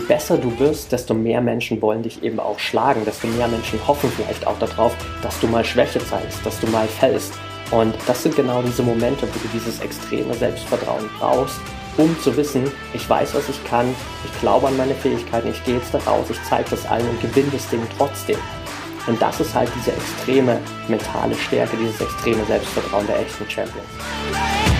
je besser du wirst, desto mehr Menschen wollen dich eben auch schlagen, desto mehr Menschen hoffen vielleicht auch darauf, dass du mal Schwäche zeigst, dass du mal fällst. Und das sind genau diese Momente, wo du dieses extreme Selbstvertrauen brauchst, um zu wissen, ich weiß, was ich kann, ich glaube an meine Fähigkeiten, ich gehe jetzt da raus, ich zeige das allen und gewinne das Ding trotzdem. Und das ist halt diese extreme mentale Stärke, dieses extreme Selbstvertrauen der echten Champions.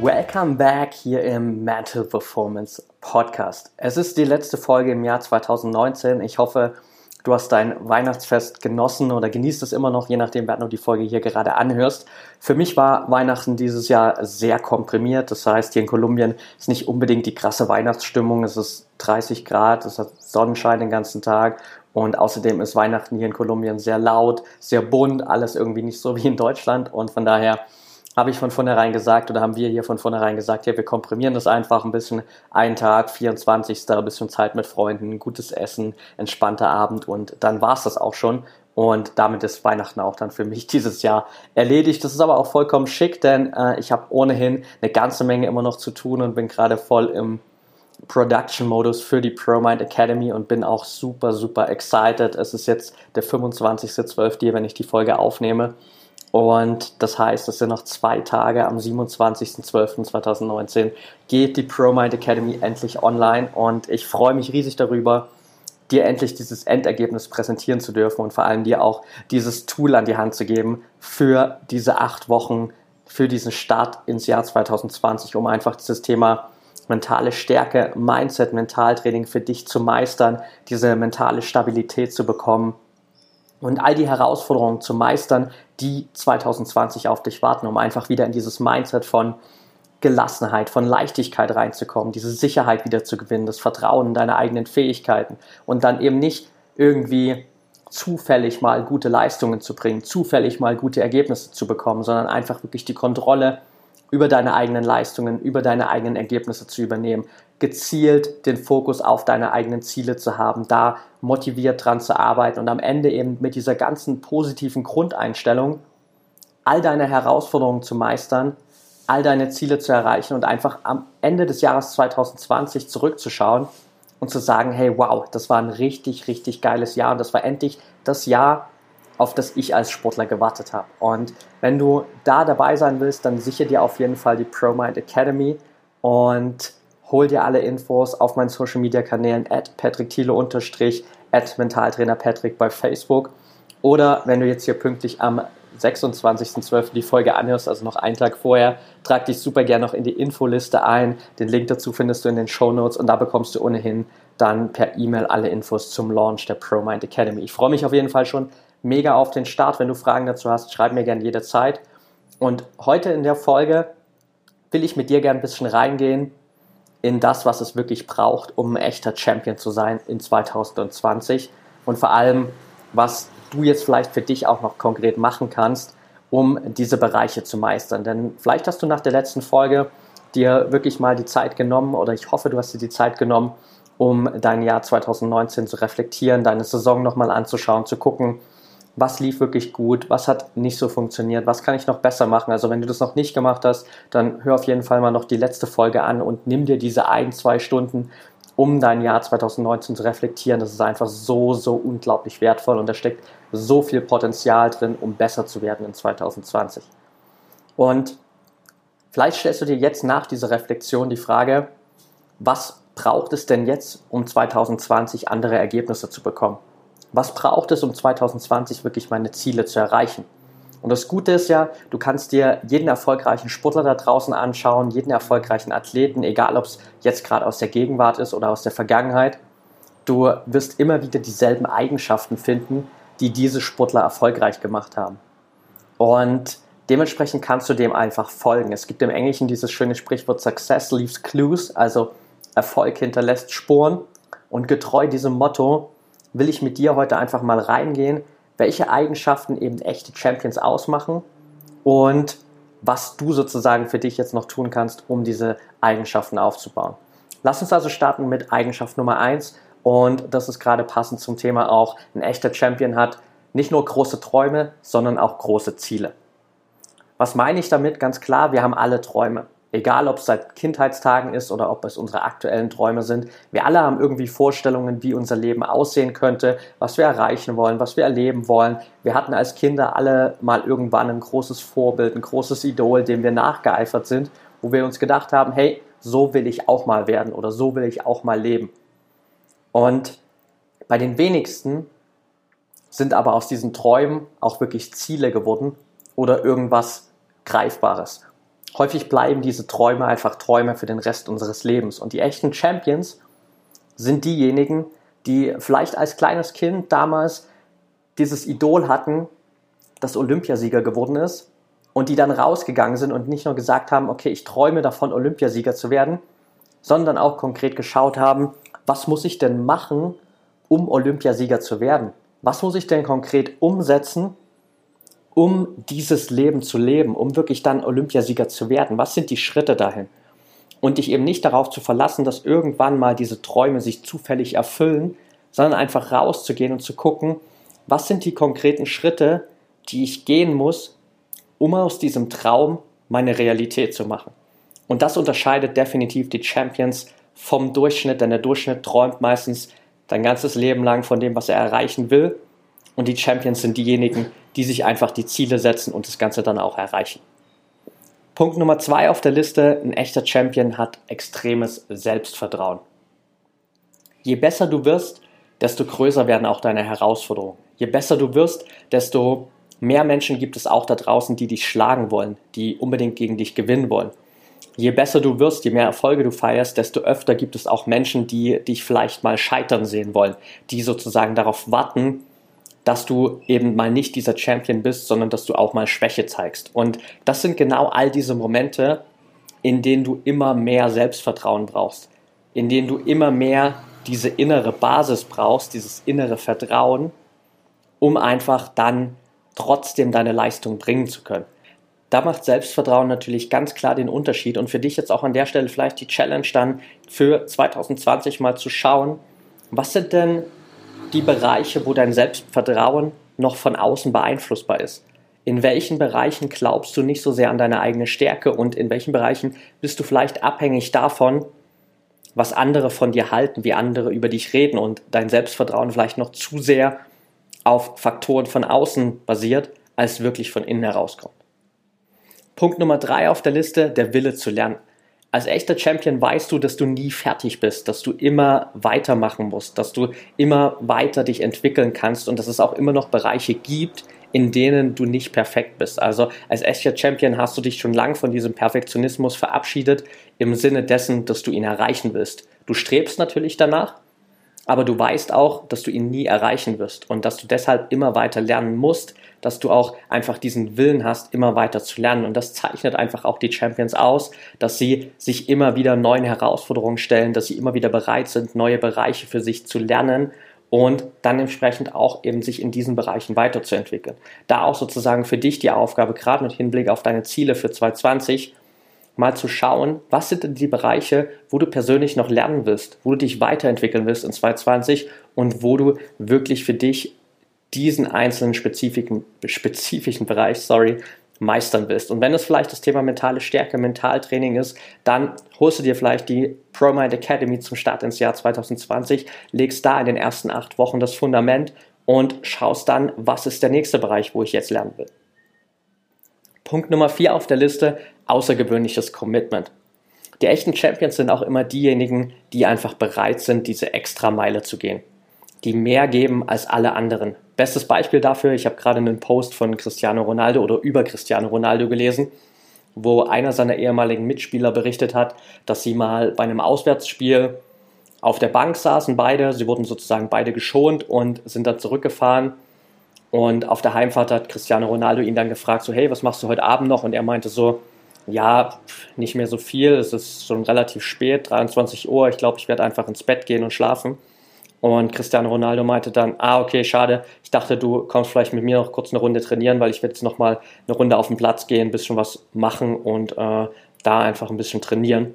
Welcome back hier im Mental Performance Podcast. Es ist die letzte Folge im Jahr 2019. Ich hoffe, du hast dein Weihnachtsfest genossen oder genießt es immer noch, je nachdem, wer du die Folge hier gerade anhörst. Für mich war Weihnachten dieses Jahr sehr komprimiert. Das heißt, hier in Kolumbien ist nicht unbedingt die krasse Weihnachtsstimmung. Es ist 30 Grad, es hat Sonnenschein den ganzen Tag und außerdem ist Weihnachten hier in Kolumbien sehr laut, sehr bunt, alles irgendwie nicht so wie in Deutschland und von daher habe ich von vornherein gesagt oder haben wir hier von vornherein gesagt, ja, wir komprimieren das einfach ein bisschen. Ein Tag, 24. ein bisschen Zeit mit Freunden, gutes Essen, entspannter Abend und dann war es das auch schon. Und damit ist Weihnachten auch dann für mich dieses Jahr erledigt. Das ist aber auch vollkommen schick, denn äh, ich habe ohnehin eine ganze Menge immer noch zu tun und bin gerade voll im Production-Modus für die ProMind Academy und bin auch super, super excited. Es ist jetzt der 25.12., wenn ich die Folge aufnehme. Und das heißt, es sind noch zwei Tage. Am 27.12.2019 geht die ProMind Academy endlich online und ich freue mich riesig darüber, dir endlich dieses Endergebnis präsentieren zu dürfen und vor allem dir auch dieses Tool an die Hand zu geben für diese acht Wochen, für diesen Start ins Jahr 2020, um einfach dieses Thema mentale Stärke, Mindset, Mentaltraining für dich zu meistern, diese mentale Stabilität zu bekommen und all die Herausforderungen zu meistern, die 2020 auf dich warten, um einfach wieder in dieses Mindset von Gelassenheit, von Leichtigkeit reinzukommen, diese Sicherheit wieder zu gewinnen, das Vertrauen in deine eigenen Fähigkeiten und dann eben nicht irgendwie zufällig mal gute Leistungen zu bringen, zufällig mal gute Ergebnisse zu bekommen, sondern einfach wirklich die Kontrolle über deine eigenen Leistungen, über deine eigenen Ergebnisse zu übernehmen, gezielt den Fokus auf deine eigenen Ziele zu haben, da motiviert dran zu arbeiten und am Ende eben mit dieser ganzen positiven Grundeinstellung all deine Herausforderungen zu meistern, all deine Ziele zu erreichen und einfach am Ende des Jahres 2020 zurückzuschauen und zu sagen, hey, wow, das war ein richtig, richtig geiles Jahr und das war endlich das Jahr, auf das ich als Sportler gewartet habe. Und wenn du da dabei sein willst, dann sicher dir auf jeden Fall die ProMind Academy und hol dir alle Infos auf meinen Social Media Kanälen at patrickthiele unterstrich at mentaltrainer Patrick bei Facebook oder wenn du jetzt hier pünktlich am 26.12. die Folge anhörst, also noch einen Tag vorher, trag dich super gerne noch in die Infoliste ein. Den Link dazu findest du in den Show Notes und da bekommst du ohnehin dann per E-Mail alle Infos zum Launch der ProMind Academy. Ich freue mich auf jeden Fall schon mega auf den Start. Wenn du Fragen dazu hast, schreib mir gerne jederzeit. Und heute in der Folge will ich mit dir gerne ein bisschen reingehen in das, was es wirklich braucht, um ein echter Champion zu sein in 2020 und vor allem, was du jetzt vielleicht für dich auch noch konkret machen kannst, um diese Bereiche zu meistern. Denn vielleicht hast du nach der letzten Folge dir wirklich mal die Zeit genommen oder ich hoffe, du hast dir die Zeit genommen, um dein Jahr 2019 zu reflektieren, deine Saison nochmal anzuschauen, zu gucken, was lief wirklich gut, was hat nicht so funktioniert, was kann ich noch besser machen. Also wenn du das noch nicht gemacht hast, dann hör auf jeden Fall mal noch die letzte Folge an und nimm dir diese ein, zwei Stunden, um dein Jahr 2019 zu reflektieren. Das ist einfach so, so unglaublich wertvoll und da steckt so viel Potenzial drin, um besser zu werden in 2020. Und vielleicht stellst du dir jetzt nach dieser Reflexion die Frage, was braucht es denn jetzt, um 2020 andere Ergebnisse zu bekommen? Was braucht es, um 2020 wirklich meine Ziele zu erreichen? Und das Gute ist ja, du kannst dir jeden erfolgreichen Sportler da draußen anschauen, jeden erfolgreichen Athleten, egal ob es jetzt gerade aus der Gegenwart ist oder aus der Vergangenheit. Du wirst immer wieder dieselben Eigenschaften finden, die diese Sportler erfolgreich gemacht haben. Und Dementsprechend kannst du dem einfach folgen. Es gibt im Englischen dieses schöne Sprichwort Success leaves clues, also Erfolg hinterlässt Spuren. Und getreu diesem Motto will ich mit dir heute einfach mal reingehen, welche Eigenschaften eben echte Champions ausmachen und was du sozusagen für dich jetzt noch tun kannst, um diese Eigenschaften aufzubauen. Lass uns also starten mit Eigenschaft Nummer eins und das ist gerade passend zum Thema auch, ein echter Champion hat nicht nur große Träume, sondern auch große Ziele. Was meine ich damit? Ganz klar, wir haben alle Träume. Egal, ob es seit Kindheitstagen ist oder ob es unsere aktuellen Träume sind. Wir alle haben irgendwie Vorstellungen, wie unser Leben aussehen könnte, was wir erreichen wollen, was wir erleben wollen. Wir hatten als Kinder alle mal irgendwann ein großes Vorbild, ein großes Idol, dem wir nachgeeifert sind, wo wir uns gedacht haben, hey, so will ich auch mal werden oder so will ich auch mal leben. Und bei den wenigsten sind aber aus diesen Träumen auch wirklich Ziele geworden oder irgendwas Greifbares. Häufig bleiben diese Träume einfach Träume für den Rest unseres Lebens. Und die echten Champions sind diejenigen, die vielleicht als kleines Kind damals dieses Idol hatten, das Olympiasieger geworden ist und die dann rausgegangen sind und nicht nur gesagt haben, okay, ich träume davon, Olympiasieger zu werden, sondern auch konkret geschaut haben, was muss ich denn machen, um Olympiasieger zu werden? Was muss ich denn konkret umsetzen, um dieses Leben zu leben, um wirklich dann Olympiasieger zu werden? Was sind die Schritte dahin? Und dich eben nicht darauf zu verlassen, dass irgendwann mal diese Träume sich zufällig erfüllen, sondern einfach rauszugehen und zu gucken, was sind die konkreten Schritte, die ich gehen muss, um aus diesem Traum meine Realität zu machen. Und das unterscheidet definitiv die Champions vom Durchschnitt, denn der Durchschnitt träumt meistens sein ganzes Leben lang von dem, was er erreichen will. Und die Champions sind diejenigen, die sich einfach die Ziele setzen und das Ganze dann auch erreichen. Punkt Nummer zwei auf der Liste, ein echter Champion hat extremes Selbstvertrauen. Je besser du wirst, desto größer werden auch deine Herausforderungen. Je besser du wirst, desto mehr Menschen gibt es auch da draußen, die dich schlagen wollen, die unbedingt gegen dich gewinnen wollen. Je besser du wirst, je mehr Erfolge du feierst, desto öfter gibt es auch Menschen, die dich vielleicht mal scheitern sehen wollen, die sozusagen darauf warten, dass du eben mal nicht dieser Champion bist, sondern dass du auch mal Schwäche zeigst. Und das sind genau all diese Momente, in denen du immer mehr Selbstvertrauen brauchst, in denen du immer mehr diese innere Basis brauchst, dieses innere Vertrauen, um einfach dann trotzdem deine Leistung bringen zu können. Da macht Selbstvertrauen natürlich ganz klar den Unterschied und für dich jetzt auch an der Stelle vielleicht die Challenge dann für 2020 mal zu schauen, was sind denn die Bereiche, wo dein Selbstvertrauen noch von außen beeinflussbar ist. In welchen Bereichen glaubst du nicht so sehr an deine eigene Stärke und in welchen Bereichen bist du vielleicht abhängig davon, was andere von dir halten, wie andere über dich reden und dein Selbstvertrauen vielleicht noch zu sehr auf Faktoren von außen basiert, als wirklich von innen herauskommt. Punkt Nummer drei auf der Liste, der Wille zu lernen als echter Champion weißt du, dass du nie fertig bist, dass du immer weitermachen musst, dass du immer weiter dich entwickeln kannst und dass es auch immer noch Bereiche gibt, in denen du nicht perfekt bist. Also als echter Champion hast du dich schon lang von diesem Perfektionismus verabschiedet, im Sinne dessen, dass du ihn erreichen willst. Du strebst natürlich danach, aber du weißt auch, dass du ihn nie erreichen wirst und dass du deshalb immer weiter lernen musst, dass du auch einfach diesen Willen hast, immer weiter zu lernen. Und das zeichnet einfach auch die Champions aus, dass sie sich immer wieder neuen Herausforderungen stellen, dass sie immer wieder bereit sind, neue Bereiche für sich zu lernen und dann entsprechend auch eben sich in diesen Bereichen weiterzuentwickeln. Da auch sozusagen für dich die Aufgabe, gerade mit Hinblick auf deine Ziele für 2020, mal zu schauen, was sind denn die Bereiche, wo du persönlich noch lernen willst, wo du dich weiterentwickeln willst in 2020 und wo du wirklich für dich diesen einzelnen spezifischen, spezifischen Bereich, sorry, meistern willst. Und wenn es vielleicht das Thema mentale Stärke, Mentaltraining ist, dann holst du dir vielleicht die ProMind Academy zum Start ins Jahr 2020, legst da in den ersten acht Wochen das Fundament und schaust dann, was ist der nächste Bereich, wo ich jetzt lernen will. Punkt Nummer vier auf der Liste, außergewöhnliches Commitment. Die echten Champions sind auch immer diejenigen, die einfach bereit sind, diese extra Meile zu gehen. Die mehr geben als alle anderen. Bestes Beispiel dafür, ich habe gerade einen Post von Cristiano Ronaldo oder über Cristiano Ronaldo gelesen, wo einer seiner ehemaligen Mitspieler berichtet hat, dass sie mal bei einem Auswärtsspiel auf der Bank saßen beide, sie wurden sozusagen beide geschont und sind dann zurückgefahren Und auf der Heimfahrt hat Cristiano Ronaldo ihn dann gefragt, so hey, was machst du heute Abend noch? Und er meinte so, ja, nicht mehr so viel, es ist schon relativ spät, 23 Uhr, ich glaube, ich werde einfach ins Bett gehen und schlafen. Und Cristiano Ronaldo meinte dann, ah, okay, schade, ich dachte, du kommst vielleicht mit mir noch kurz eine Runde trainieren, weil ich werde jetzt nochmal eine Runde auf den Platz gehen, ein bisschen was machen und äh, da einfach ein bisschen trainieren.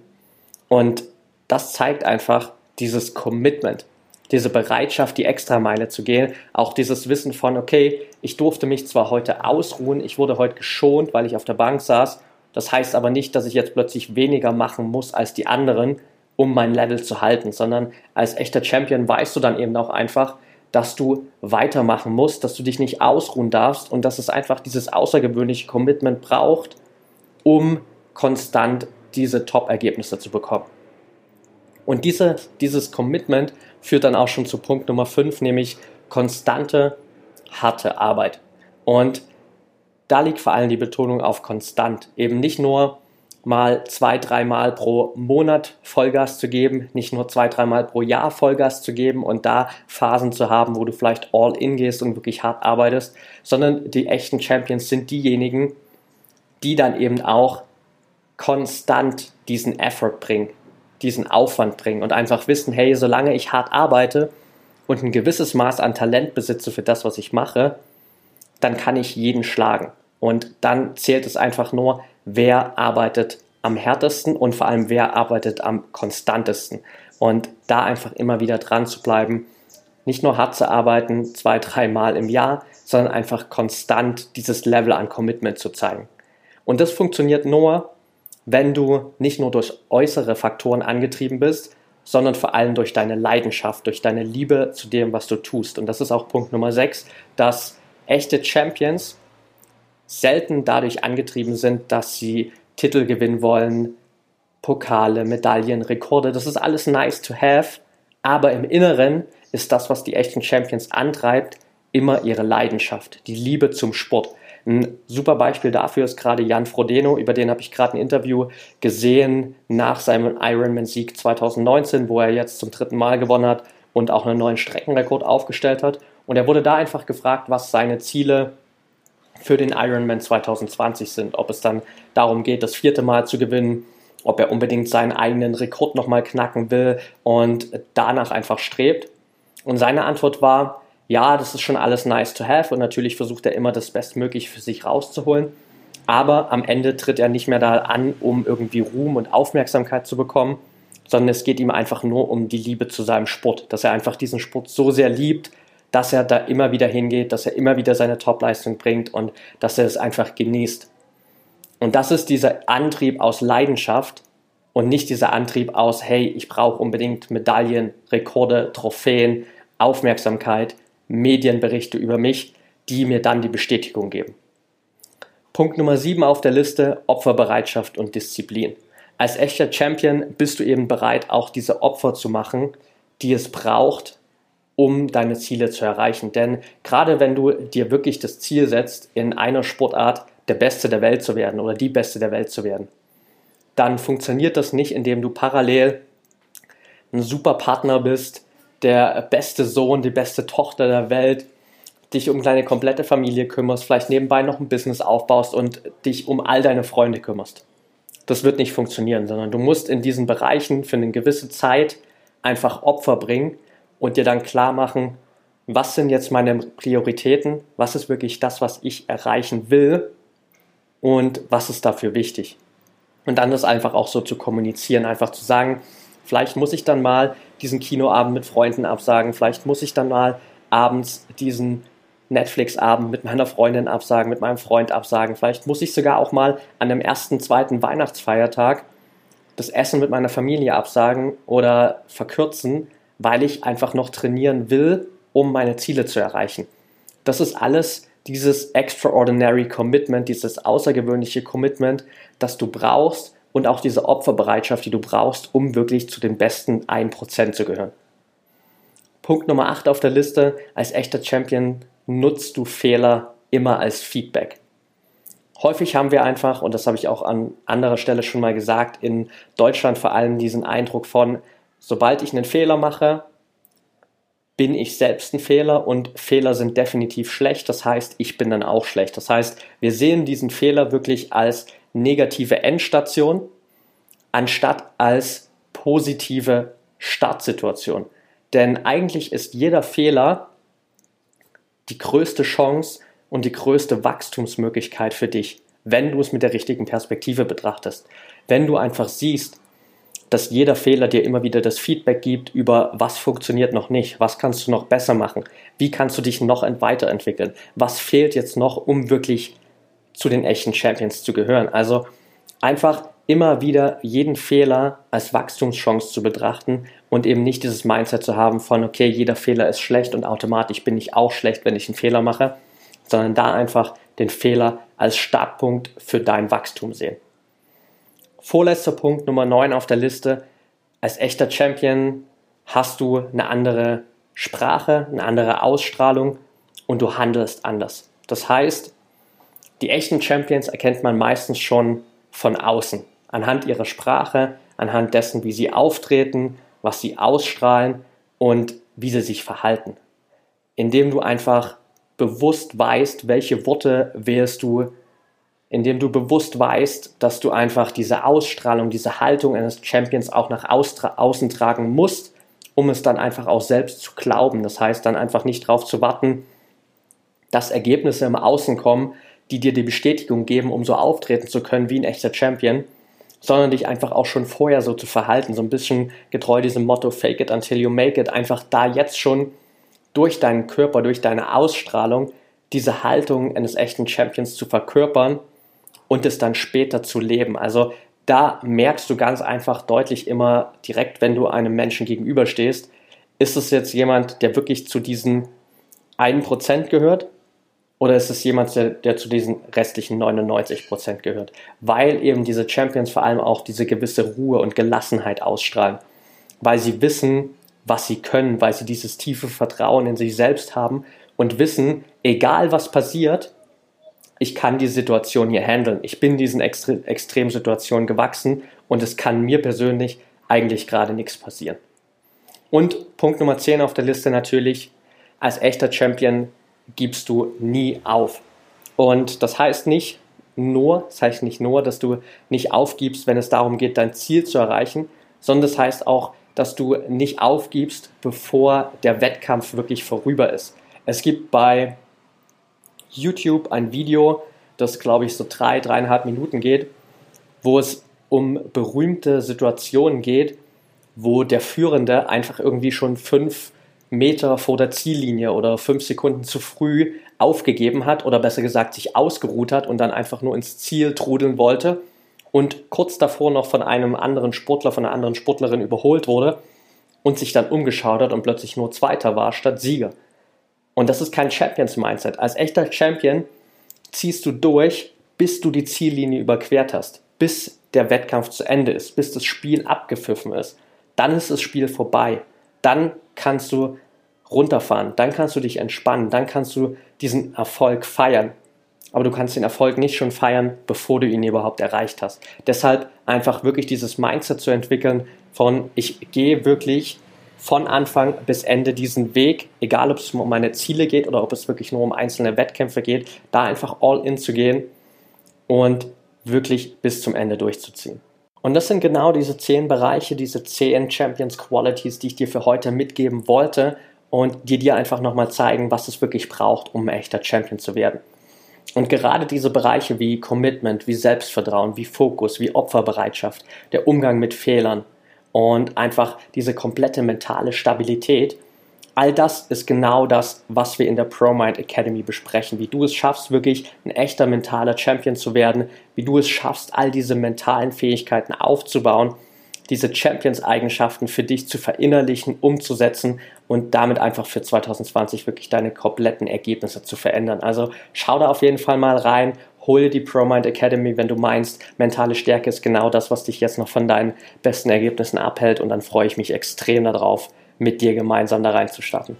Und das zeigt einfach dieses Commitment, diese Bereitschaft, die Extrameile zu gehen, auch dieses Wissen von, okay, ich durfte mich zwar heute ausruhen, ich wurde heute geschont, weil ich auf der Bank saß, das heißt aber nicht, dass ich jetzt plötzlich weniger machen muss als die anderen, um mein Level zu halten, sondern als echter Champion weißt du dann eben auch einfach, dass du weitermachen musst, dass du dich nicht ausruhen darfst und dass es einfach dieses außergewöhnliche Commitment braucht, um konstant diese Top-Ergebnisse zu bekommen. Und diese, dieses Commitment führt dann auch schon zu Punkt Nummer 5, nämlich konstante, harte Arbeit. Und da liegt vor allem die Betonung auf konstant. Eben nicht nur mal zwei, dreimal pro Monat Vollgas zu geben, nicht nur zwei, dreimal pro Jahr Vollgas zu geben und da Phasen zu haben, wo du vielleicht all in gehst und wirklich hart arbeitest, sondern die echten Champions sind diejenigen, die dann eben auch konstant diesen Effort bringen, diesen Aufwand bringen und einfach wissen, hey, solange ich hart arbeite und ein gewisses Maß an Talent besitze für das, was ich mache, dann kann ich jeden schlagen. Und dann zählt es einfach nur, wer arbeitet am härtesten und vor allem wer arbeitet am konstantesten. Und da einfach immer wieder dran zu bleiben, nicht nur hart zu arbeiten, zwei, dreimal im Jahr, sondern einfach konstant dieses Level an Commitment zu zeigen. Und das funktioniert nur, wenn du nicht nur durch äußere Faktoren angetrieben bist, sondern vor allem durch deine Leidenschaft, durch deine Liebe zu dem, was du tust. Und das ist auch Punkt Nummer 6, dass echte Champions selten dadurch angetrieben sind, dass sie Titel gewinnen wollen, Pokale, Medaillen, Rekorde. Das ist alles nice to have, aber im Inneren ist das, was die echten Champions antreibt, immer ihre Leidenschaft, die Liebe zum Sport. Ein super Beispiel dafür ist gerade Jan Frodeno, über den habe ich gerade ein Interview gesehen nach seinem Ironman-Sieg 2019, wo er jetzt zum dritten Mal gewonnen hat und auch einen neuen Streckenrekord aufgestellt hat. Und er wurde da einfach gefragt, was seine Ziele für den Ironman 2020 sind. Ob es dann darum geht, das vierte Mal zu gewinnen, ob er unbedingt seinen eigenen Rekord nochmal knacken will und danach einfach strebt. Und seine Antwort war, ja, das ist schon alles nice to have und natürlich versucht er immer das Bestmögliche für sich rauszuholen. Aber am Ende tritt er nicht mehr da an, um irgendwie Ruhm und Aufmerksamkeit zu bekommen, sondern es geht ihm einfach nur um die Liebe zu seinem Sport, dass er einfach diesen Sport so sehr liebt, dass er da immer wieder hingeht, dass er immer wieder seine Topleistung bringt und dass er es einfach genießt. Und das ist dieser Antrieb aus Leidenschaft und nicht dieser Antrieb aus, hey, ich brauche unbedingt Medaillen, Rekorde, Trophäen, Aufmerksamkeit, Medienberichte über mich, die mir dann die Bestätigung geben. Punkt Nummer 7 auf der Liste, Opferbereitschaft und Disziplin. Als echter Champion bist du eben bereit, auch diese Opfer zu machen, die es braucht, um deine Ziele zu erreichen. Denn gerade wenn du dir wirklich das Ziel setzt, in einer Sportart der Beste der Welt zu werden oder die Beste der Welt zu werden, dann funktioniert das nicht, indem du parallel ein super Partner bist, der beste Sohn, die beste Tochter der Welt, dich um deine komplette Familie kümmerst, vielleicht nebenbei noch ein Business aufbaust und dich um all deine Freunde kümmerst. Das wird nicht funktionieren, sondern du musst in diesen Bereichen für eine gewisse Zeit einfach Opfer bringen, und dir dann klar machen, was sind jetzt meine Prioritäten, was ist wirklich das, was ich erreichen will und was ist dafür wichtig. Und dann das einfach auch so zu kommunizieren, einfach zu sagen, vielleicht muss ich dann mal diesen Kinoabend mit Freunden absagen, vielleicht muss ich dann mal abends diesen Netflix-Abend mit meiner Freundin absagen, mit meinem Freund absagen, vielleicht muss ich sogar auch mal an dem ersten, zweiten Weihnachtsfeiertag das Essen mit meiner Familie absagen oder verkürzen, weil ich einfach noch trainieren will, um meine Ziele zu erreichen. Das ist alles dieses extraordinary Commitment, dieses außergewöhnliche Commitment, das du brauchst und auch diese Opferbereitschaft, die du brauchst, um wirklich zu den besten 1% zu gehören. Punkt Nummer 8 auf der Liste, als echter Champion nutzt du Fehler immer als Feedback. Häufig haben wir einfach, und das habe ich auch an anderer Stelle schon mal gesagt, in Deutschland vor allem diesen Eindruck von, sobald ich einen Fehler mache, bin ich selbst ein Fehler und Fehler sind definitiv schlecht. Das heißt, ich bin dann auch schlecht. Das heißt, wir sehen diesen Fehler wirklich als negative Endstation, anstatt als positive Startsituation. Denn eigentlich ist jeder Fehler die größte Chance und die größte Wachstumsmöglichkeit für dich, wenn du es mit der richtigen Perspektive betrachtest. Wenn du einfach siehst, dass jeder Fehler dir immer wieder das Feedback gibt über was funktioniert noch nicht, was kannst du noch besser machen, wie kannst du dich noch weiterentwickeln, was fehlt jetzt noch, um wirklich zu den echten Champions zu gehören. Also einfach immer wieder jeden Fehler als Wachstumschance zu betrachten und eben nicht dieses Mindset zu haben von, okay, jeder Fehler ist schlecht und automatisch bin ich auch schlecht, wenn ich einen Fehler mache, sondern da einfach den Fehler als Startpunkt für dein Wachstum sehen. Vorletzter Punkt, Nummer 9 auf der Liste. Als echter Champion hast du eine andere Sprache, eine andere Ausstrahlung und du handelst anders. Das heißt, die echten Champions erkennt man meistens schon von außen, anhand ihrer Sprache, anhand dessen, wie sie auftreten, was sie ausstrahlen und wie sie sich verhalten. Indem du einfach bewusst weißt, welche Worte wählst du, indem du bewusst weißt, dass du einfach diese Ausstrahlung, diese Haltung eines Champions auch nach außen tragen musst, um es dann einfach auch selbst zu glauben. Das heißt, dann einfach nicht darauf zu warten, dass Ergebnisse im Außen kommen, die dir die Bestätigung geben, um so auftreten zu können wie ein echter Champion, sondern dich einfach auch schon vorher so zu verhalten, so ein bisschen getreu diesem Motto Fake it until you make it, einfach da jetzt schon durch deinen Körper, durch deine Ausstrahlung diese Haltung eines echten Champions zu verkörpern und es dann später zu leben. Also da merkst du ganz einfach deutlich immer direkt, wenn du einem Menschen gegenüberstehst, ist es jetzt jemand, der wirklich zu diesen 1% gehört oder ist es jemand, der, der zu diesen restlichen 99% gehört? Weil eben diese Champions vor allem auch diese gewisse Ruhe und Gelassenheit ausstrahlen, weil sie wissen, was sie können, weil sie dieses tiefe Vertrauen in sich selbst haben und wissen, egal was passiert, ich kann die Situation hier handeln. Ich bin diesen Extre Extremsituationen gewachsen und es kann mir persönlich eigentlich gerade nichts passieren. Und Punkt Nummer 10 auf der Liste natürlich, als echter Champion gibst du nie auf. Und das heißt nicht nur, das heißt nicht nur, dass du nicht aufgibst, wenn es darum geht, dein Ziel zu erreichen, sondern das heißt auch, dass du nicht aufgibst, bevor der Wettkampf wirklich vorüber ist. Es gibt bei YouTube ein Video, das glaube ich so drei, dreieinhalb Minuten geht, wo es um berühmte Situationen geht, wo der Führende einfach irgendwie schon fünf Meter vor der Ziellinie oder fünf Sekunden zu früh aufgegeben hat oder besser gesagt sich ausgeruht hat und dann einfach nur ins Ziel trudeln wollte und kurz davor noch von einem anderen Sportler, von einer anderen Sportlerin überholt wurde und sich dann umgeschaut hat und plötzlich nur Zweiter war statt Sieger. Und das ist kein Champions-Mindset. Als echter Champion ziehst du durch, bis du die Ziellinie überquert hast, bis der Wettkampf zu Ende ist, bis das Spiel abgepfiffen ist. Dann ist das Spiel vorbei. Dann kannst du runterfahren, dann kannst du dich entspannen, dann kannst du diesen Erfolg feiern. Aber du kannst den Erfolg nicht schon feiern, bevor du ihn überhaupt erreicht hast. Deshalb einfach wirklich dieses Mindset zu entwickeln von ich gehe wirklich von Anfang bis Ende diesen Weg, egal ob es um meine Ziele geht oder ob es wirklich nur um einzelne Wettkämpfe geht, da einfach all in zu gehen und wirklich bis zum Ende durchzuziehen. Und das sind genau diese zehn Bereiche, diese zehn Champions Qualities, die ich dir für heute mitgeben wollte und die dir einfach nochmal zeigen, was es wirklich braucht, um ein echter Champion zu werden. Und gerade diese Bereiche wie Commitment, wie Selbstvertrauen, wie Fokus, wie Opferbereitschaft, der Umgang mit Fehlern, und einfach diese komplette mentale Stabilität. All das ist genau das, was wir in der ProMind Academy besprechen, wie du es schaffst, wirklich ein echter mentaler Champion zu werden, wie du es schaffst, all diese mentalen Fähigkeiten aufzubauen, diese Champions-Eigenschaften für dich zu verinnerlichen, umzusetzen und damit einfach für 2020 wirklich deine kompletten Ergebnisse zu verändern. Also schau da auf jeden Fall mal rein, hol die ProMind Academy, wenn du meinst, mentale Stärke ist genau das, was dich jetzt noch von deinen besten Ergebnissen abhält. Und dann freue ich mich extrem darauf, mit dir gemeinsam da reinzustarten.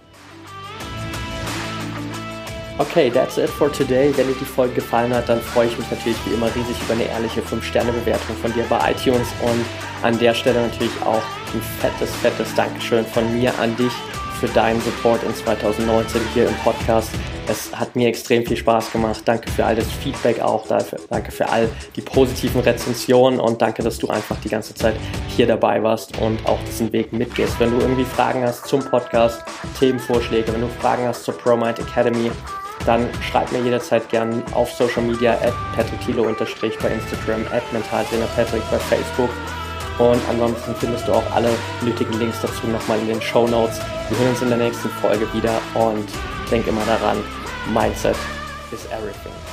Okay, that's it for today. Wenn dir die Folge gefallen hat, dann freue ich mich natürlich wie immer riesig über eine ehrliche 5-Sterne-Bewertung von dir bei iTunes und an der Stelle natürlich auch ein fettes, fettes Dankeschön von mir an dich für deinen Support in 2019 hier im Podcast. Es hat mir extrem viel Spaß gemacht. Danke für all das Feedback auch. Dafür. Danke für all die positiven Rezensionen und danke, dass du einfach die ganze Zeit hier dabei warst und auch diesen Weg mitgehst. Wenn du irgendwie Fragen hast zum Podcast, Themenvorschläge, wenn du Fragen hast zur ProMind Academy, dann schreib mir jederzeit gern auf Social Media at patricktilo bei Instagram, at mentaltrainerpatrick bei Facebook. Und ansonsten findest du auch alle nötigen Links dazu nochmal in den Show Notes. Wir hören uns in der nächsten Folge wieder und denk immer daran, Mindset is everything.